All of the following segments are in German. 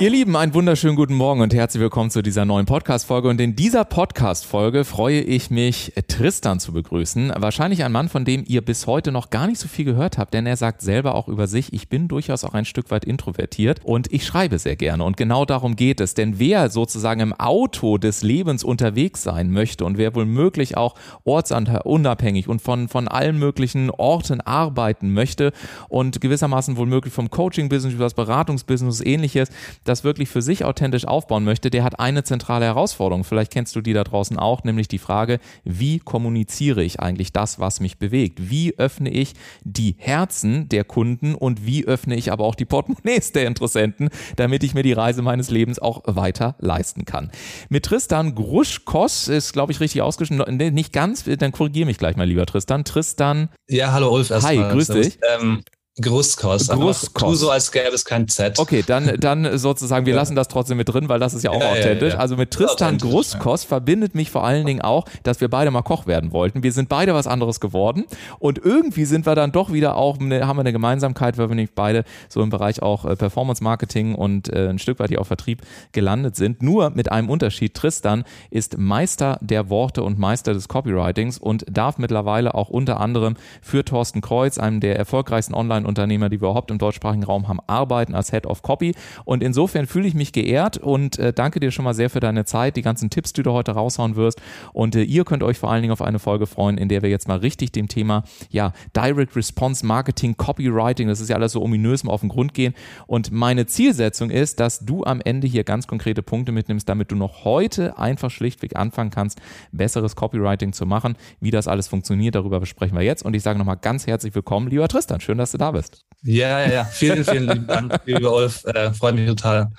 Ihr Lieben, einen wunderschönen guten Morgen und herzlich willkommen zu dieser neuen Podcast-Folge. Und in dieser Podcast-Folge freue ich mich, Tristan zu begrüßen. Wahrscheinlich ein Mann, von dem ihr bis heute noch gar nicht so viel gehört habt, denn er sagt selber auch über sich, ich bin durchaus auch ein Stück weit introvertiert und ich schreibe sehr gerne. Und genau darum geht es. Denn wer sozusagen im Auto des Lebens unterwegs sein möchte und wer wohl möglich auch ortsunabhängig und von, von allen möglichen Orten arbeiten möchte und gewissermaßen wohl möglich vom Coaching-Business über das Beratungsbusiness ähnliches, das wirklich für sich authentisch aufbauen möchte, der hat eine zentrale Herausforderung. Vielleicht kennst du die da draußen auch, nämlich die Frage, wie kommuniziere ich eigentlich das, was mich bewegt? Wie öffne ich die Herzen der Kunden und wie öffne ich aber auch die Portemonnaies der Interessenten, damit ich mir die Reise meines Lebens auch weiter leisten kann? Mit Tristan Gruschkos ist, glaube ich, richtig ausgeschrieben. Nicht ganz, dann korrigiere mich gleich mal, lieber Tristan. Tristan. Ja, hallo Ulf. Hi, grüß dich. Ähm, Großkost. Großkost. Tu so, als gäbe es kein Z. Okay, dann, dann sozusagen, wir ja. lassen das trotzdem mit drin, weil das ist ja auch ja, authentisch. Ja, also mit Tristan Großkost verbindet mich vor allen Dingen auch, dass wir beide mal Koch werden wollten. Wir sind beide was anderes geworden und irgendwie sind wir dann doch wieder auch, eine, haben wir eine Gemeinsamkeit, weil wir nicht beide so im Bereich auch äh, Performance Marketing und äh, ein Stück weit hier auch Vertrieb gelandet sind. Nur mit einem Unterschied. Tristan ist Meister der Worte und Meister des Copywritings und darf mittlerweile auch unter anderem für Thorsten Kreuz, einem der erfolgreichsten Online- Unternehmer, die wir überhaupt im deutschsprachigen Raum haben, arbeiten als Head of Copy. Und insofern fühle ich mich geehrt und äh, danke dir schon mal sehr für deine Zeit, die ganzen Tipps, die du heute raushauen wirst. Und äh, ihr könnt euch vor allen Dingen auf eine Folge freuen, in der wir jetzt mal richtig dem Thema ja, Direct Response Marketing, Copywriting, das ist ja alles so ominös mal auf den Grund gehen. Und meine Zielsetzung ist, dass du am Ende hier ganz konkrete Punkte mitnimmst, damit du noch heute einfach schlichtweg anfangen kannst, besseres Copywriting zu machen. Wie das alles funktioniert, darüber besprechen wir jetzt. Und ich sage nochmal ganz herzlich willkommen, lieber Tristan. Schön, dass du da bist bist. Ja, ja, ja. Vielen, vielen lieben Dank, lieber Ulf. Äh, freut mich total.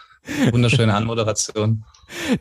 Wunderschöne Anmoderation.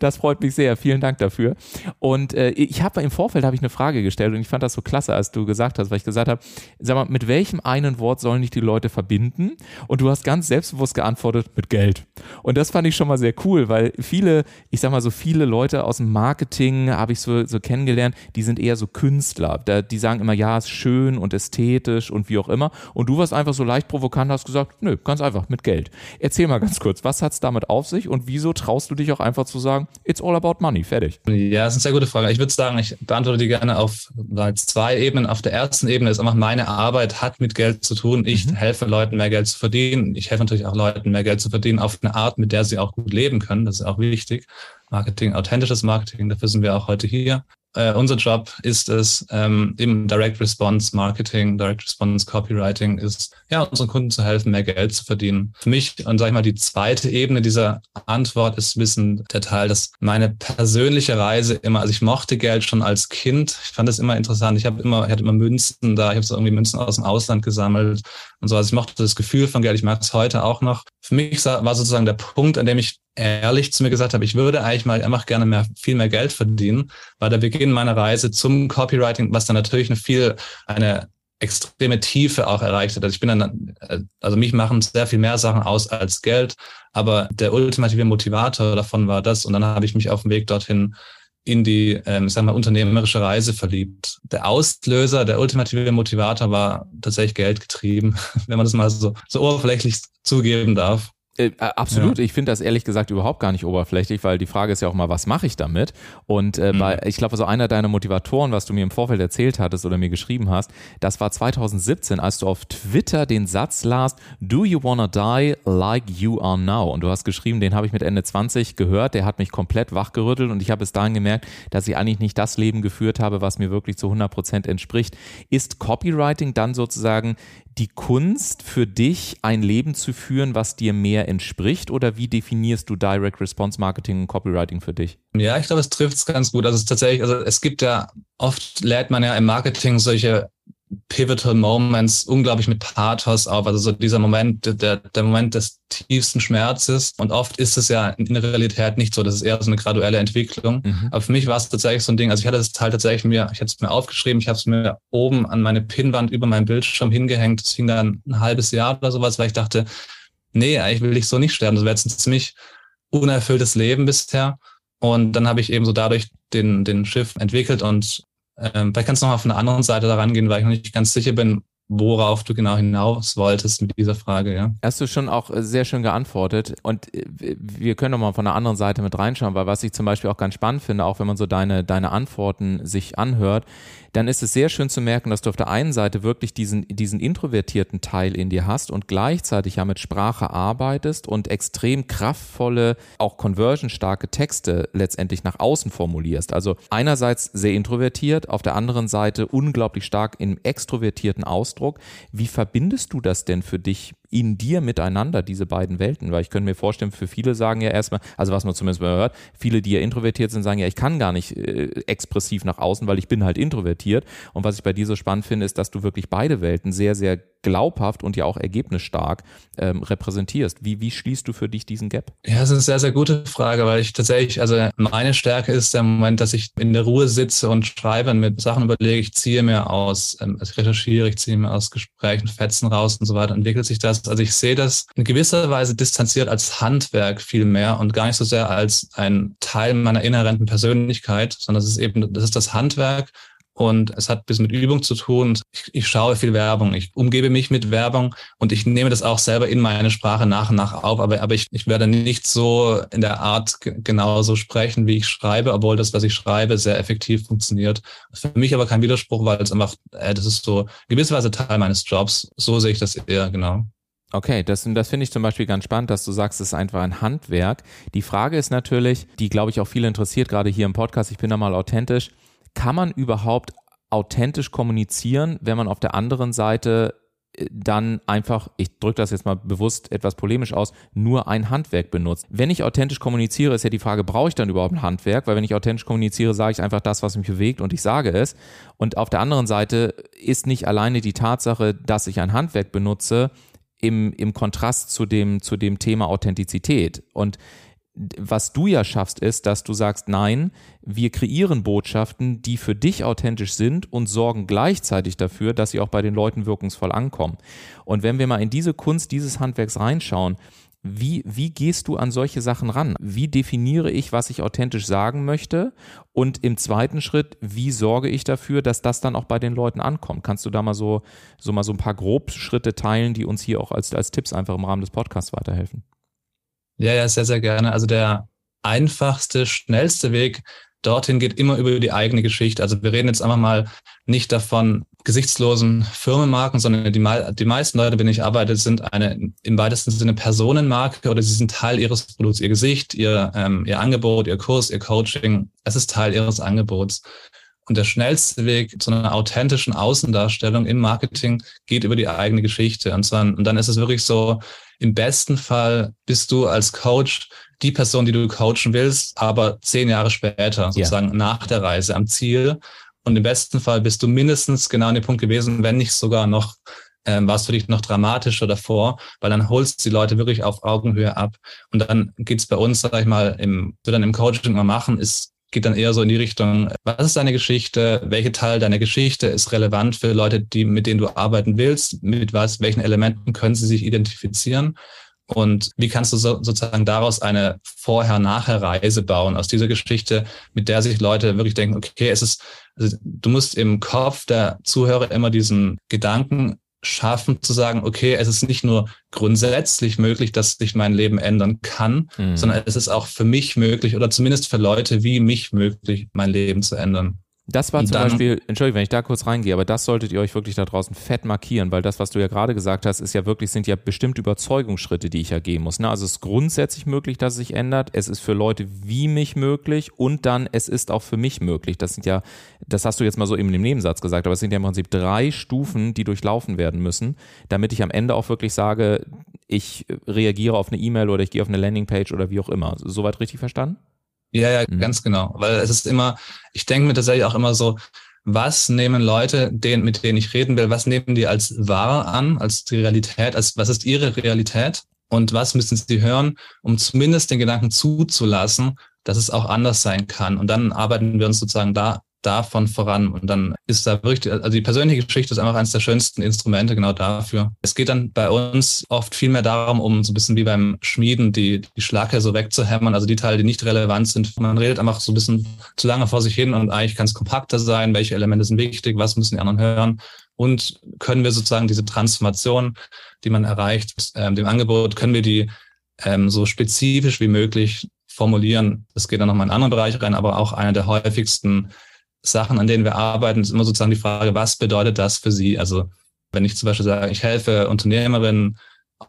Das freut mich sehr. Vielen Dank dafür. Und äh, ich habe im Vorfeld habe ich eine Frage gestellt und ich fand das so klasse, als du gesagt hast, weil ich gesagt habe, sag mal, mit welchem einen Wort sollen dich die Leute verbinden? Und du hast ganz selbstbewusst geantwortet mit Geld. Und das fand ich schon mal sehr cool, weil viele, ich sag mal so viele Leute aus dem Marketing habe ich so, so kennengelernt, die sind eher so Künstler. die sagen immer, ja, ist schön und ästhetisch und wie auch immer. Und du warst einfach so leicht provokant, hast gesagt, nö, ganz einfach mit Geld. Erzähl mal ganz kurz, was hat es damit auf sich und wieso traust du dich auch einfach zu zu sagen, it's all about money, fertig? Ja, das ist eine sehr gute Frage. Ich würde sagen, ich beantworte die gerne auf zwei Ebenen. Auf der ersten Ebene ist einfach meine Arbeit hat mit Geld zu tun. Ich mhm. helfe Leuten, mehr Geld zu verdienen. Ich helfe natürlich auch Leuten, mehr Geld zu verdienen auf eine Art, mit der sie auch gut leben können. Das ist auch wichtig. Marketing, authentisches Marketing, dafür sind wir auch heute hier äh, unser Job ist es, ähm, im Direct Response Marketing, Direct Response Copywriting ist, ja, unseren Kunden zu helfen, mehr Geld zu verdienen. Für mich, und sag ich mal, die zweite Ebene dieser Antwort ist bisschen der Teil, dass meine persönliche Reise immer, also ich mochte Geld schon als Kind. Ich fand das immer interessant. Ich habe immer, ich hatte immer Münzen da, ich habe so irgendwie Münzen aus dem Ausland gesammelt und so. Also ich mochte das Gefühl von Geld, ich mag es heute auch noch. Für mich war sozusagen der Punkt, an dem ich ehrlich zu mir gesagt habe, ich würde eigentlich mal einfach gerne mehr, viel mehr Geld verdienen, war der Beginn meiner Reise zum Copywriting, was dann natürlich eine viel, eine extreme Tiefe auch erreicht hat. Also ich bin dann, also mich machen sehr viel mehr Sachen aus als Geld, aber der ultimative Motivator davon war das und dann habe ich mich auf dem Weg dorthin in die, ähm, ich sag mal, unternehmerische Reise verliebt. Der Auslöser, der ultimative Motivator war tatsächlich Geld getrieben, wenn man das mal so, so oberflächlich zugeben darf. Äh, absolut. Ja. Ich finde das ehrlich gesagt überhaupt gar nicht oberflächlich, weil die Frage ist ja auch mal, was mache ich damit? Und äh, mhm. bei, ich glaube, so einer deiner Motivatoren, was du mir im Vorfeld erzählt hattest oder mir geschrieben hast, das war 2017, als du auf Twitter den Satz las, Do you wanna die like you are now? Und du hast geschrieben, den habe ich mit Ende 20 gehört, der hat mich komplett wachgerüttelt und ich habe bis dahin gemerkt, dass ich eigentlich nicht das Leben geführt habe, was mir wirklich zu 100 Prozent entspricht. Ist Copywriting dann sozusagen die Kunst für dich, ein Leben zu führen, was dir mehr entspricht? Oder wie definierst du Direct Response Marketing und Copywriting für dich? Ja, ich glaube, es trifft es ganz gut. Also es tatsächlich, also es gibt ja oft lernt man ja im Marketing solche pivotal Moments unglaublich mit Pathos auf. Also so dieser Moment, der, der Moment des tiefsten Schmerzes. Und oft ist es ja in der Realität nicht so. Das ist eher so eine graduelle Entwicklung. Mhm. Aber für mich war es tatsächlich so ein Ding. Also ich hatte das Teil tatsächlich mir, ich hatte es mir aufgeschrieben, ich habe es mir oben an meine Pinnwand über meinen Bildschirm hingehängt. Das hing dann ein halbes Jahr oder sowas, weil ich dachte, nee, eigentlich will ich so nicht sterben. Das wäre jetzt ein ziemlich unerfülltes Leben bisher. Und dann habe ich eben so dadurch den, den Schiff entwickelt und ähm, vielleicht kannst du nochmal von der anderen Seite da rangehen, weil ich noch nicht ganz sicher bin, worauf du genau hinaus wolltest mit dieser Frage, ja. Hast du schon auch äh, sehr schön geantwortet und äh, wir können noch mal von der anderen Seite mit reinschauen, weil was ich zum Beispiel auch ganz spannend finde, auch wenn man so deine, deine Antworten sich anhört, dann ist es sehr schön zu merken, dass du auf der einen Seite wirklich diesen, diesen introvertierten Teil in dir hast und gleichzeitig ja mit Sprache arbeitest und extrem kraftvolle, auch conversionstarke Texte letztendlich nach außen formulierst. Also einerseits sehr introvertiert, auf der anderen Seite unglaublich stark im extrovertierten Ausdruck. Wie verbindest du das denn für dich in dir miteinander, diese beiden Welten? Weil ich könnte mir vorstellen, für viele sagen ja erstmal, also was man zumindest mal hört, viele, die ja introvertiert sind, sagen ja, ich kann gar nicht äh, expressiv nach außen, weil ich bin halt introvertiert. Und was ich bei dir so spannend finde, ist, dass du wirklich beide Welten sehr, sehr glaubhaft und ja auch ergebnisstark ähm, repräsentierst. Wie, wie schließt du für dich diesen Gap? Ja, das ist eine sehr, sehr gute Frage, weil ich tatsächlich, also meine Stärke ist der Moment, dass ich in der Ruhe sitze und schreibe und mir Sachen überlege, ich ziehe mir aus, ähm, ich recherchiere, ich ziehe mir aus Gesprächen Fetzen raus und so weiter, entwickelt sich das. Also ich sehe das in gewisser Weise distanziert als Handwerk viel mehr und gar nicht so sehr als ein Teil meiner inhärenten Persönlichkeit, sondern es ist eben, das ist das Handwerk und es hat bisschen mit Übung zu tun. Ich, ich, schaue viel Werbung, ich umgebe mich mit Werbung und ich nehme das auch selber in meine Sprache nach und nach auf, aber, aber ich, ich werde nicht so in der Art genauso sprechen, wie ich schreibe, obwohl das, was ich schreibe, sehr effektiv funktioniert. Für mich aber kein Widerspruch, weil es einfach, äh, das ist so gewisserweise Teil meines Jobs. So sehe ich das eher, genau. Okay, das, das finde ich zum Beispiel ganz spannend, dass du sagst, es ist einfach ein Handwerk. Die Frage ist natürlich, die glaube ich auch viele interessiert, gerade hier im Podcast, ich bin da mal authentisch kann man überhaupt authentisch kommunizieren, wenn man auf der anderen Seite äh, dann einfach, ich drücke das jetzt mal bewusst etwas polemisch aus, nur ein Handwerk benutzt. Wenn ich authentisch kommuniziere, ist ja die Frage, brauche ich dann überhaupt ein Handwerk? Weil wenn ich authentisch kommuniziere, sage ich einfach das, was mich bewegt und ich sage es. Und auf der anderen Seite ist nicht alleine die Tatsache, dass ich ein Handwerk benutze, im, im Kontrast zu dem, zu dem Thema Authentizität. Und was du ja schaffst, ist, dass du sagst, nein, wir kreieren Botschaften, die für dich authentisch sind und sorgen gleichzeitig dafür, dass sie auch bei den Leuten wirkungsvoll ankommen. Und wenn wir mal in diese Kunst dieses Handwerks reinschauen, wie, wie gehst du an solche Sachen ran? Wie definiere ich, was ich authentisch sagen möchte? Und im zweiten Schritt, wie sorge ich dafür, dass das dann auch bei den Leuten ankommt? Kannst du da mal so, so mal so ein paar Grobschritte teilen, die uns hier auch als, als Tipps einfach im Rahmen des Podcasts weiterhelfen? Ja, ja, sehr, sehr gerne. Also der einfachste, schnellste Weg dorthin geht immer über die eigene Geschichte. Also wir reden jetzt einfach mal nicht davon gesichtslosen Firmenmarken, sondern die, die meisten Leute, mit denen ich arbeite, sind eine im weitesten Sinne Personenmarke oder sie sind Teil ihres Produkts, ihr Gesicht, ihr, ähm, ihr Angebot, ihr Kurs, ihr Coaching. Es ist Teil ihres Angebots. Und der schnellste Weg zu einer authentischen Außendarstellung im Marketing geht über die eigene Geschichte. Und, zwar, und dann ist es wirklich so, im besten Fall bist du als Coach die Person, die du coachen willst, aber zehn Jahre später, sozusagen ja. nach der Reise am Ziel. Und im besten Fall bist du mindestens genau an dem Punkt gewesen, wenn nicht sogar noch, ähm, war es für dich noch dramatischer davor, weil dann holst du die Leute wirklich auf Augenhöhe ab. Und dann geht's bei uns, sag ich mal, im, wir dann im Coaching mal machen, ist geht dann eher so in die Richtung, was ist deine Geschichte? Welcher Teil deiner Geschichte ist relevant für Leute, die, mit denen du arbeiten willst? Mit was, welchen Elementen können sie sich identifizieren? Und wie kannst du so, sozusagen daraus eine Vorher-Nachher-Reise bauen aus dieser Geschichte, mit der sich Leute wirklich denken, okay, es ist, also du musst im Kopf der Zuhörer immer diesen Gedanken schaffen zu sagen, okay, es ist nicht nur grundsätzlich möglich, dass sich mein Leben ändern kann, mhm. sondern es ist auch für mich möglich oder zumindest für Leute wie mich möglich, mein Leben zu ändern. Das war zum dann, Beispiel, Entschuldigung, wenn ich da kurz reingehe, aber das solltet ihr euch wirklich da draußen fett markieren, weil das, was du ja gerade gesagt hast, ist ja wirklich, sind ja bestimmte Überzeugungsschritte, die ich ja gehen muss. Ne? Also es ist grundsätzlich möglich, dass es sich ändert. Es ist für Leute wie mich möglich und dann es ist auch für mich möglich. Das sind ja, das hast du jetzt mal so eben im Nebensatz gesagt, aber es sind ja im Prinzip drei Stufen, die durchlaufen werden müssen, damit ich am Ende auch wirklich sage, ich reagiere auf eine E-Mail oder ich gehe auf eine Landingpage oder wie auch immer. Soweit richtig verstanden? Ja, ja, mhm. ganz genau. Weil es ist immer, ich denke mir tatsächlich auch immer so, was nehmen Leute, denen, mit denen ich reden will, was nehmen die als wahr an, als die Realität, als was ist ihre Realität und was müssen sie hören, um zumindest den Gedanken zuzulassen, dass es auch anders sein kann. Und dann arbeiten wir uns sozusagen da davon voran. Und dann ist da wirklich, also die persönliche Geschichte ist einfach eines der schönsten Instrumente genau dafür. Es geht dann bei uns oft viel mehr darum, um so ein bisschen wie beim Schmieden die, die Schlacke so wegzuhämmern, also die Teile, die nicht relevant sind. Man redet einfach so ein bisschen zu lange vor sich hin und eigentlich kann es kompakter sein, welche Elemente sind wichtig, was müssen die anderen hören. Und können wir sozusagen diese Transformation, die man erreicht, ähm, dem Angebot, können wir die ähm, so spezifisch wie möglich formulieren. Das geht dann nochmal in einen anderen Bereich rein, aber auch einer der häufigsten Sachen, an denen wir arbeiten, ist immer sozusagen die Frage, was bedeutet das für Sie? Also wenn ich zum Beispiel sage, ich helfe Unternehmerinnen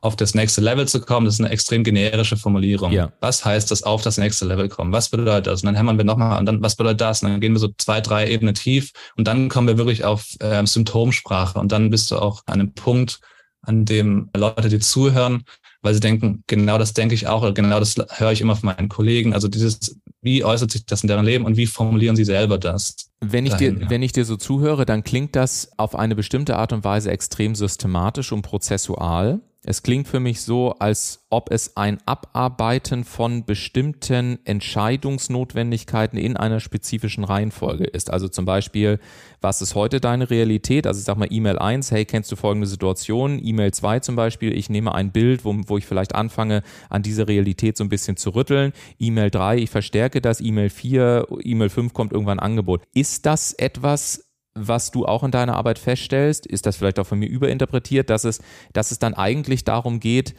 auf das nächste Level zu kommen, das ist eine extrem generische Formulierung. Ja. Was heißt das auf das nächste Level kommen? Was bedeutet das? Und dann hämmern wir nochmal und dann, was bedeutet das? Und dann gehen wir so zwei, drei Ebenen tief und dann kommen wir wirklich auf äh, Symptomsprache und dann bist du auch an einem Punkt, an dem Leute dir zuhören, weil sie denken, genau das denke ich auch, oder genau das höre ich immer von meinen Kollegen. Also dieses, wie äußert sich das in deren Leben und wie formulieren sie selber das? Wenn ich dahin, dir, ja. wenn ich dir so zuhöre, dann klingt das auf eine bestimmte Art und Weise extrem systematisch und prozessual. Es klingt für mich so, als ob es ein Abarbeiten von bestimmten Entscheidungsnotwendigkeiten in einer spezifischen Reihenfolge ist. Also zum Beispiel, was ist heute deine Realität? Also ich sag mal E-Mail 1, hey, kennst du folgende Situation? E-Mail 2 zum Beispiel, ich nehme ein Bild, wo, wo ich vielleicht anfange, an dieser Realität so ein bisschen zu rütteln. E-Mail 3, ich verstärke das. E-Mail 4, E-Mail 5 kommt irgendwann ein Angebot. Ist das etwas, was du auch in deiner Arbeit feststellst, ist das vielleicht auch von mir überinterpretiert, dass es, dass es dann eigentlich darum geht,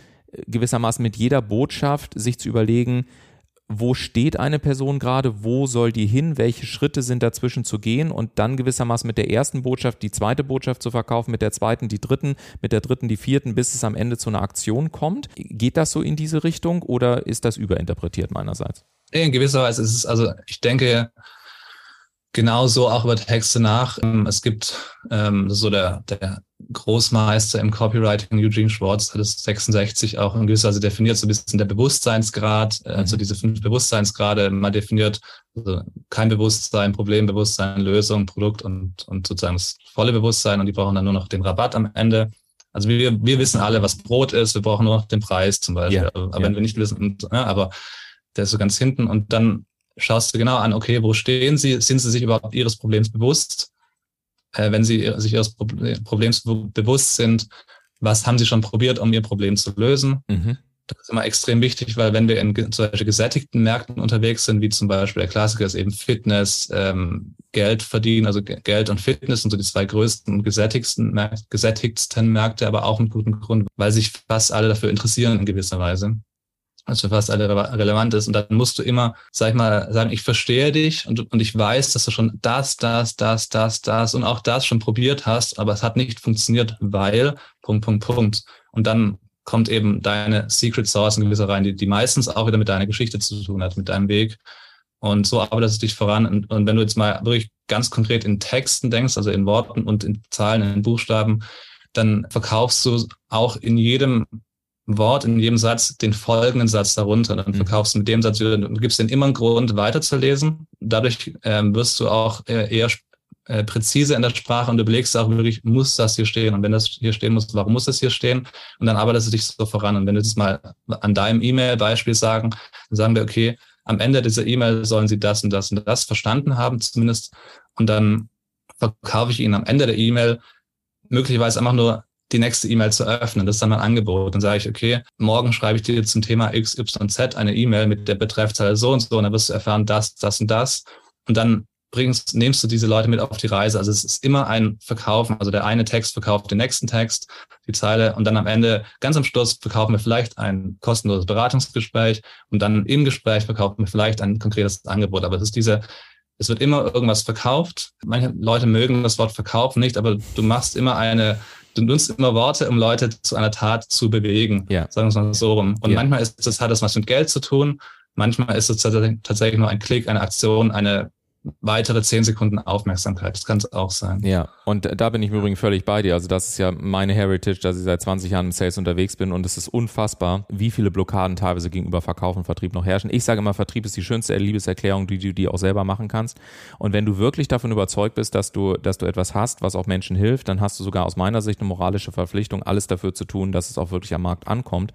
gewissermaßen mit jeder Botschaft sich zu überlegen, wo steht eine Person gerade, wo soll die hin, welche Schritte sind dazwischen zu gehen und dann gewissermaßen mit der ersten Botschaft die zweite Botschaft zu verkaufen, mit der zweiten die dritten, mit der dritten die vierten, bis es am Ende zu einer Aktion kommt. Geht das so in diese Richtung oder ist das überinterpretiert meinerseits? In gewisser Weise ist es, also ich denke, genauso auch über Texte nach. Ähm, es gibt ähm, so der, der Großmeister im Copywriting, Eugene Schwartz, hat es 66 auch in gewisser Weise definiert, so ein bisschen der Bewusstseinsgrad, also diese fünf Bewusstseinsgrade mal definiert, also kein Bewusstsein, Problembewusstsein, Lösung, Produkt und, und sozusagen das volle Bewusstsein und die brauchen dann nur noch den Rabatt am Ende. Also wir, wir wissen alle, was Brot ist, wir brauchen nur noch den Preis zum Beispiel. Ja, aber ja. wenn wir nicht wissen, ja, aber der ist so ganz hinten und dann schaust du genau an, okay, wo stehen sie? Sind sie sich überhaupt ihres Problems bewusst? Äh, wenn sie sich ihres Problems bewusst sind, was haben sie schon probiert, um ihr Problem zu lösen? Mhm. Das ist immer extrem wichtig, weil wenn wir in solche gesättigten Märkten unterwegs sind, wie zum Beispiel der Klassiker ist eben Fitness, ähm, Geld verdienen, also Geld und Fitness sind so die zwei größten und gesättigsten, gesättigsten Märkte, aber auch mit gutem Grund, weil sich fast alle dafür interessieren in gewisser Weise was für fast alle relevant ist. Und dann musst du immer, sag ich mal, sagen, ich verstehe dich und, und ich weiß, dass du schon das, das, das, das, das und auch das schon probiert hast, aber es hat nicht funktioniert, weil, Punkt, Punkt, Punkt. Und dann kommt eben deine Secret Source in gewisser rein, die, die meistens auch wieder mit deiner Geschichte zu tun hat, mit deinem Weg. Und so arbeitest du dich voran. Und, und wenn du jetzt mal wirklich ganz konkret in Texten denkst, also in Worten und in Zahlen, in Buchstaben, dann verkaufst du auch in jedem Wort in jedem Satz den folgenden Satz darunter. Dann mhm. verkaufst du mit dem Satz wieder, du gibst den immer einen Grund weiterzulesen. Dadurch ähm, wirst du auch äh, eher äh, präzise in der Sprache und du überlegst auch wirklich, muss das hier stehen? Und wenn das hier stehen muss, warum muss das hier stehen? Und dann arbeitest du dich so voran. Und wenn du das mal an deinem E-Mail-Beispiel sagen, dann sagen wir, okay, am Ende dieser E-Mail sollen sie das und das und das verstanden haben zumindest. Und dann verkaufe ich ihnen am Ende der E-Mail möglicherweise einfach nur die nächste E-Mail zu öffnen. Das ist dann mein Angebot. Dann sage ich, okay, morgen schreibe ich dir zum Thema XYZ eine E-Mail mit der Betreffzahl so und so und dann wirst du erfahren, das, das und das. Und dann bringst, nimmst du diese Leute mit auf die Reise. Also es ist immer ein Verkaufen. Also der eine Text verkauft den nächsten Text, die Zeile und dann am Ende, ganz am Schluss, verkaufen wir vielleicht ein kostenloses Beratungsgespräch und dann im Gespräch verkaufen wir vielleicht ein konkretes Angebot. Aber es ist diese, es wird immer irgendwas verkauft. Manche Leute mögen das Wort verkaufen nicht, aber du machst immer eine, du nutzt immer Worte, um Leute zu einer Tat zu bewegen. Ja. Sagen wir es mal so rum. Und ja. manchmal ist das, hat das was mit Geld zu tun. Manchmal ist es tatsächlich nur ein Klick, eine Aktion, eine weitere zehn Sekunden Aufmerksamkeit. Das kann es auch sein. Ja, und da bin ich im Übrigen völlig bei dir. Also das ist ja meine Heritage, dass ich seit 20 Jahren im Sales unterwegs bin und es ist unfassbar, wie viele Blockaden teilweise gegenüber Verkauf und Vertrieb noch herrschen. Ich sage immer, Vertrieb ist die schönste Liebeserklärung, die du dir auch selber machen kannst. Und wenn du wirklich davon überzeugt bist, dass du, dass du etwas hast, was auch Menschen hilft, dann hast du sogar aus meiner Sicht eine moralische Verpflichtung, alles dafür zu tun, dass es auch wirklich am Markt ankommt.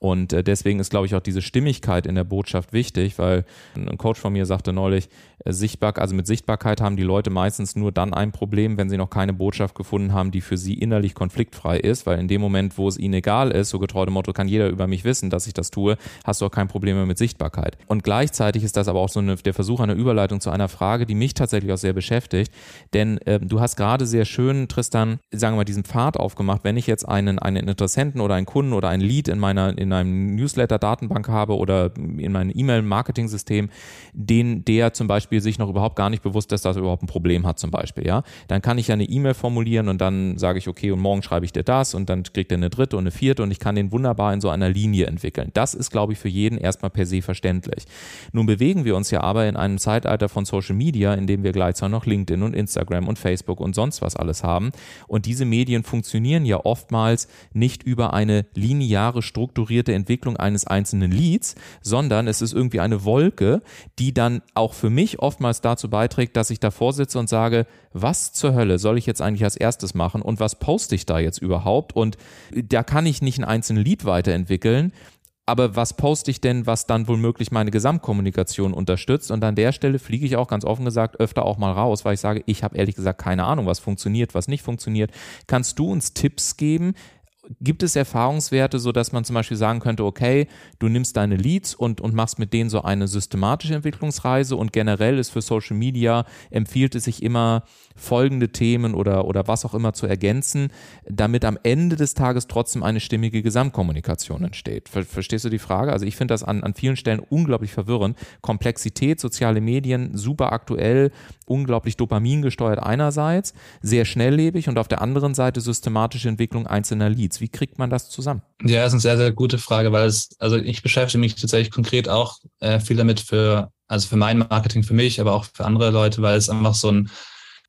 Und äh, deswegen ist, glaube ich, auch diese Stimmigkeit in der Botschaft wichtig, weil ein Coach von mir sagte neulich, äh, sichtbar, also mit Sichtbarkeit haben die Leute meistens nur dann ein Problem, wenn sie noch keine Botschaft gefunden haben, die für sie innerlich konfliktfrei ist, weil in dem Moment, wo es ihnen egal ist, so getreu dem Motto, kann jeder über mich wissen, dass ich das tue, hast du auch kein Problem mehr mit Sichtbarkeit. Und gleichzeitig ist das aber auch so eine, der Versuch einer Überleitung zu einer Frage, die mich tatsächlich auch sehr beschäftigt, denn äh, du hast gerade sehr schön, Tristan, sagen wir mal, diesen Pfad aufgemacht, wenn ich jetzt einen, einen Interessenten oder einen Kunden oder ein Lead in meiner, in in einem Newsletter-Datenbank habe oder in meinem E-Mail-Marketing-System, den der zum Beispiel sich noch überhaupt gar nicht bewusst ist, dass er überhaupt ein Problem hat zum Beispiel, ja, dann kann ich ja eine E-Mail formulieren und dann sage ich, okay, und morgen schreibe ich dir das und dann kriegt er eine dritte und eine vierte und ich kann den wunderbar in so einer Linie entwickeln. Das ist, glaube ich, für jeden erstmal per se verständlich. Nun bewegen wir uns ja aber in einem Zeitalter von Social Media, in dem wir gleichzeitig noch LinkedIn und Instagram und Facebook und sonst was alles haben. Und diese Medien funktionieren ja oftmals nicht über eine lineare, strukturierte strukturierte Entwicklung eines einzelnen Leads, sondern es ist irgendwie eine Wolke, die dann auch für mich oftmals dazu beiträgt, dass ich davor sitze und sage, was zur Hölle soll ich jetzt eigentlich als erstes machen und was poste ich da jetzt überhaupt? Und da kann ich nicht einen einzelnen Lead weiterentwickeln, aber was poste ich denn, was dann womöglich meine Gesamtkommunikation unterstützt? Und an der Stelle fliege ich auch ganz offen gesagt öfter auch mal raus, weil ich sage, ich habe ehrlich gesagt keine Ahnung, was funktioniert, was nicht funktioniert. Kannst du uns Tipps geben, Gibt es Erfahrungswerte, so dass man zum Beispiel sagen könnte, okay, du nimmst deine Leads und, und machst mit denen so eine systematische Entwicklungsreise und generell ist für Social Media, empfiehlt es sich immer, folgende Themen oder, oder was auch immer zu ergänzen, damit am Ende des Tages trotzdem eine stimmige Gesamtkommunikation entsteht. Ver verstehst du die Frage? Also ich finde das an, an vielen Stellen unglaublich verwirrend. Komplexität, soziale Medien, super aktuell, unglaublich dopamingesteuert einerseits, sehr schnelllebig und auf der anderen Seite systematische Entwicklung einzelner Leads. Wie kriegt man das zusammen? Ja, das ist eine sehr, sehr gute Frage, weil es, also ich beschäftige mich tatsächlich konkret auch äh, viel damit für, also für mein Marketing, für mich, aber auch für andere Leute, weil es einfach so ein,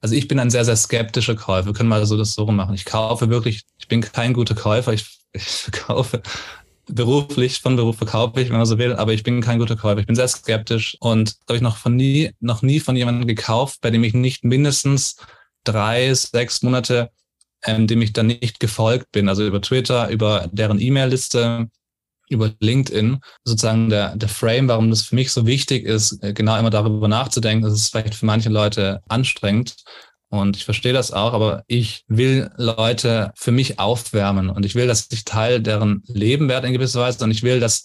also ich bin ein sehr, sehr skeptischer Käufer. Wir können mal so das so machen. Ich kaufe wirklich, ich bin kein guter Käufer. Ich, ich kaufe beruflich, von Beruf verkaufe ich, wenn man so will, aber ich bin kein guter Käufer. Ich bin sehr skeptisch und habe ich noch von nie, noch nie von jemandem gekauft, bei dem ich nicht mindestens drei, sechs Monate, ähm, dem ich dann nicht gefolgt bin. Also über Twitter, über deren E-Mail-Liste, über LinkedIn sozusagen der, der Frame, warum das für mich so wichtig ist, äh, genau immer darüber nachzudenken. Das ist vielleicht für manche Leute anstrengend. Und ich verstehe das auch, aber ich will Leute für mich aufwärmen und ich will, dass ich Teil deren Leben werde in gewisser Weise und ich will, dass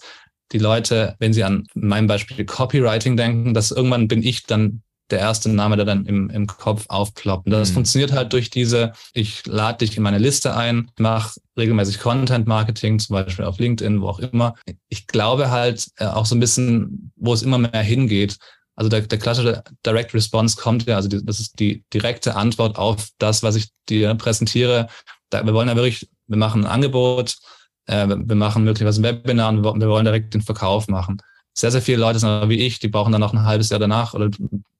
die Leute, wenn sie an meinem Beispiel Copywriting denken, dass irgendwann bin ich dann der erste Name, der dann im, im Kopf aufploppt. Und das mhm. funktioniert halt durch diese, ich lade dich in meine Liste ein, mache regelmäßig Content Marketing, zum Beispiel auf LinkedIn, wo auch immer. Ich glaube halt äh, auch so ein bisschen, wo es immer mehr hingeht. Also der, der klassische Direct Response kommt ja, also die, das ist die direkte Antwort auf das, was ich dir präsentiere. Da, wir wollen ja wirklich, wir machen ein Angebot, äh, wir machen möglicherweise ein Webinar und wir wollen direkt den Verkauf machen sehr, sehr viele Leute sind wie ich, die brauchen dann noch ein halbes Jahr danach oder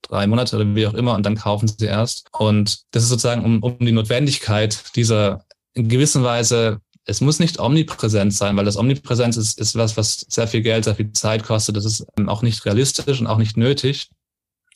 drei Monate oder wie auch immer und dann kaufen sie erst. Und das ist sozusagen um, um die Notwendigkeit dieser in gewisser Weise, es muss nicht omnipräsent sein, weil das Omnipräsenz ist, ist was, was sehr viel Geld, sehr viel Zeit kostet. Das ist auch nicht realistisch und auch nicht nötig.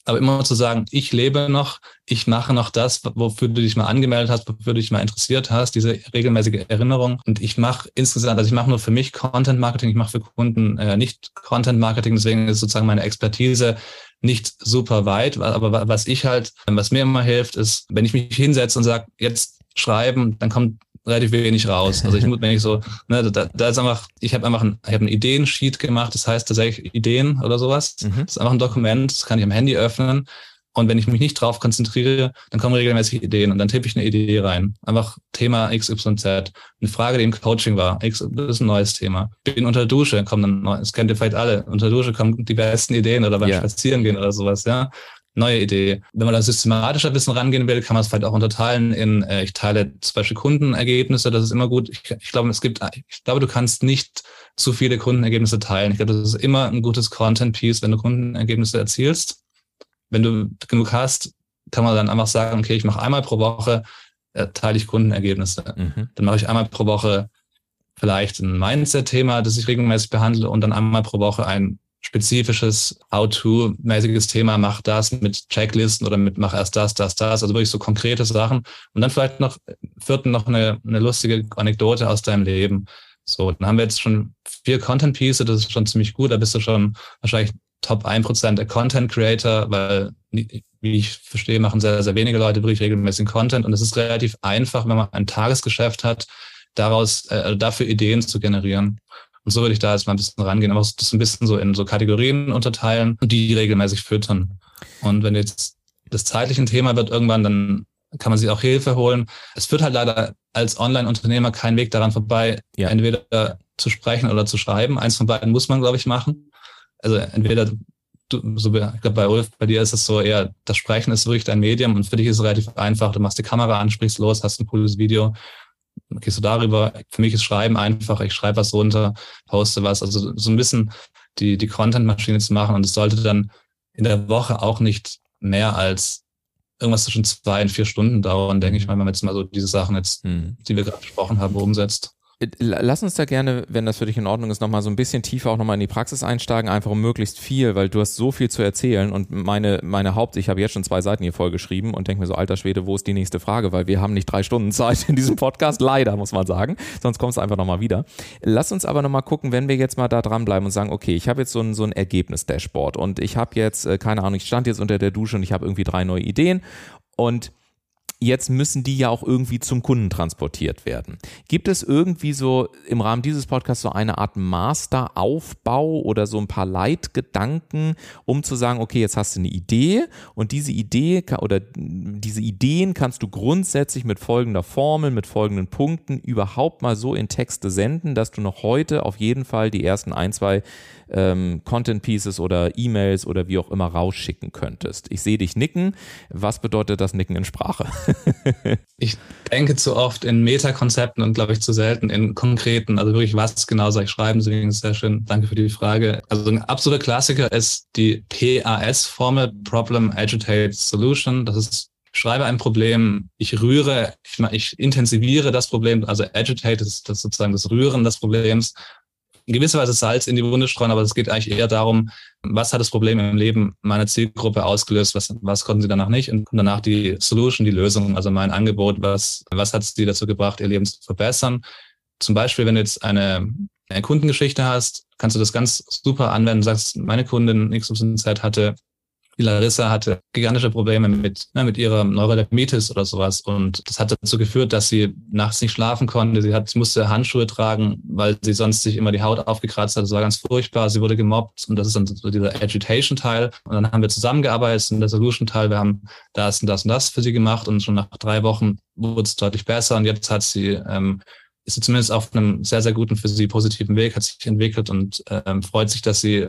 Aber immer zu sagen, ich lebe noch, ich mache noch das, wofür du dich mal angemeldet hast, wofür du dich mal interessiert hast, diese regelmäßige Erinnerung. Und ich mache insgesamt, also ich mache nur für mich Content Marketing, ich mache für Kunden äh, nicht Content Marketing, deswegen ist sozusagen meine Expertise nicht super weit. Aber was ich halt, was mir immer hilft, ist, wenn ich mich hinsetze und sage, jetzt schreiben, dann kommt relativ wenig raus. Also ich muss, wenn ich so, ne, da, da ist einfach, ich habe einfach ein, ich habe ein Ideensheet gemacht, das heißt tatsächlich Ideen oder sowas. Mhm. Das ist einfach ein Dokument, das kann ich am Handy öffnen. Und wenn ich mich nicht drauf konzentriere, dann kommen regelmäßig Ideen und dann tippe ich eine Idee rein. Einfach Thema XYZ. Eine Frage, die im Coaching war. X, das ist ein neues Thema. Bin unter Dusche, kommen dann, das kennt ihr vielleicht alle. Unter Dusche kommen die besten Ideen oder beim yeah. Spazierengehen oder sowas, ja neue Idee. Wenn man da systematischer Wissen rangehen will, kann man es vielleicht auch unterteilen in, äh, ich teile zum Beispiel Kundenergebnisse, das ist immer gut. Ich, ich glaube, es gibt, ich glaube, du kannst nicht zu viele Kundenergebnisse teilen. Ich glaube, das ist immer ein gutes Content-Piece, wenn du Kundenergebnisse erzielst. wenn du genug hast, kann man dann einfach sagen, okay, ich mache einmal pro Woche, äh, teile ich Kundenergebnisse. Mhm. Dann mache ich einmal pro Woche vielleicht ein Mindset-Thema, das ich regelmäßig behandle und dann einmal pro Woche ein spezifisches How-to-mäßiges Thema, mach das mit Checklisten oder mit mach erst das, das, das, also wirklich so konkrete Sachen. Und dann vielleicht noch vierten noch eine, eine lustige Anekdote aus deinem Leben. So, dann haben wir jetzt schon vier Content Pieces, das ist schon ziemlich gut, da bist du schon wahrscheinlich Top 1% der Content Creator, weil, wie ich verstehe, machen sehr, sehr wenige Leute wirklich regelmäßig Content und es ist relativ einfach, wenn man ein Tagesgeschäft hat, daraus, äh, dafür Ideen zu generieren. Und so würde ich da jetzt mal ein bisschen rangehen, aber das ein bisschen so in so Kategorien unterteilen und die regelmäßig füttern. Und wenn jetzt das zeitliche Thema wird irgendwann, dann kann man sich auch Hilfe holen. Es führt halt leider als Online-Unternehmer kein Weg daran vorbei, ja. entweder zu sprechen oder zu schreiben. Eins von beiden muss man, glaube ich, machen. Also entweder du, so, ich glaube, bei Ulf, bei dir ist es so eher, das Sprechen ist wirklich dein Medium und für dich ist es relativ einfach. Du machst die Kamera an, sprichst los, hast ein cooles Video gehst du darüber. Für mich ist Schreiben einfach. Ich schreibe was runter, poste was. Also so ein bisschen die, die Content-Maschine zu machen. Und es sollte dann in der Woche auch nicht mehr als irgendwas zwischen zwei und vier Stunden dauern, denke ich mal, wenn man jetzt mal so diese Sachen jetzt, hm. die wir gerade besprochen haben, umsetzt. Lass uns da gerne, wenn das für dich in Ordnung ist, nochmal so ein bisschen tiefer auch nochmal in die Praxis einsteigen, einfach um möglichst viel, weil du hast so viel zu erzählen und meine, meine Haupt, ich habe jetzt schon zwei Seiten hier vollgeschrieben und denke mir so, alter Schwede, wo ist die nächste Frage? Weil wir haben nicht drei Stunden Zeit in diesem Podcast, leider, muss man sagen. Sonst kommst du einfach nochmal wieder. Lass uns aber nochmal gucken, wenn wir jetzt mal da dranbleiben und sagen, okay, ich habe jetzt so ein, so ein Ergebnis-Dashboard und ich habe jetzt, äh, keine Ahnung, ich stand jetzt unter der Dusche und ich habe irgendwie drei neue Ideen und jetzt müssen die ja auch irgendwie zum Kunden transportiert werden. Gibt es irgendwie so im Rahmen dieses Podcasts so eine Art Masteraufbau oder so ein paar Leitgedanken, um zu sagen, okay, jetzt hast du eine Idee und diese Idee oder diese Ideen kannst du grundsätzlich mit folgender Formel, mit folgenden Punkten überhaupt mal so in Texte senden, dass du noch heute auf jeden Fall die ersten ein, zwei ähm, Content Pieces oder E-Mails oder wie auch immer rausschicken könntest. Ich sehe dich nicken. Was bedeutet das Nicken in Sprache? ich denke zu oft in Metakonzepten und glaube ich zu selten in konkreten. Also wirklich, was genau soll ich schreiben? Deswegen sehr schön. Danke für die Frage. Also ein absoluter Klassiker ist die PAS-Formel, Problem Agitate Solution. Das ist schreibe ein Problem, ich rühre, ich, ich intensiviere das Problem, also agitate ist das sozusagen das Rühren des Problems in gewisser Weise Salz in die Wunde streuen, aber es geht eigentlich eher darum, was hat das Problem im Leben meiner Zielgruppe ausgelöst, was, was konnten sie danach nicht und danach die Solution, die Lösung, also mein Angebot, was, was hat sie dazu gebracht, ihr Leben zu verbessern. Zum Beispiel, wenn du jetzt eine, eine Kundengeschichte hast, kannst du das ganz super anwenden, sagst, meine Kundin XYZ hatte die Larissa hatte gigantische Probleme mit, ne, mit ihrer Neurodermitis oder sowas. Und das hat dazu geführt, dass sie nachts nicht schlafen konnte. Sie, hat, musste Handschuhe tragen, weil sie sonst sich immer die Haut aufgekratzt hat. Das war ganz furchtbar. Sie wurde gemobbt. Und das ist dann so dieser Agitation-Teil. Und dann haben wir zusammengearbeitet in der Solution-Teil. Wir haben das und das und das für sie gemacht. Und schon nach drei Wochen wurde es deutlich besser. Und jetzt hat sie ähm, ist sie zumindest auf einem sehr, sehr guten, für sie positiven Weg, hat sich entwickelt und ähm, freut sich, dass sie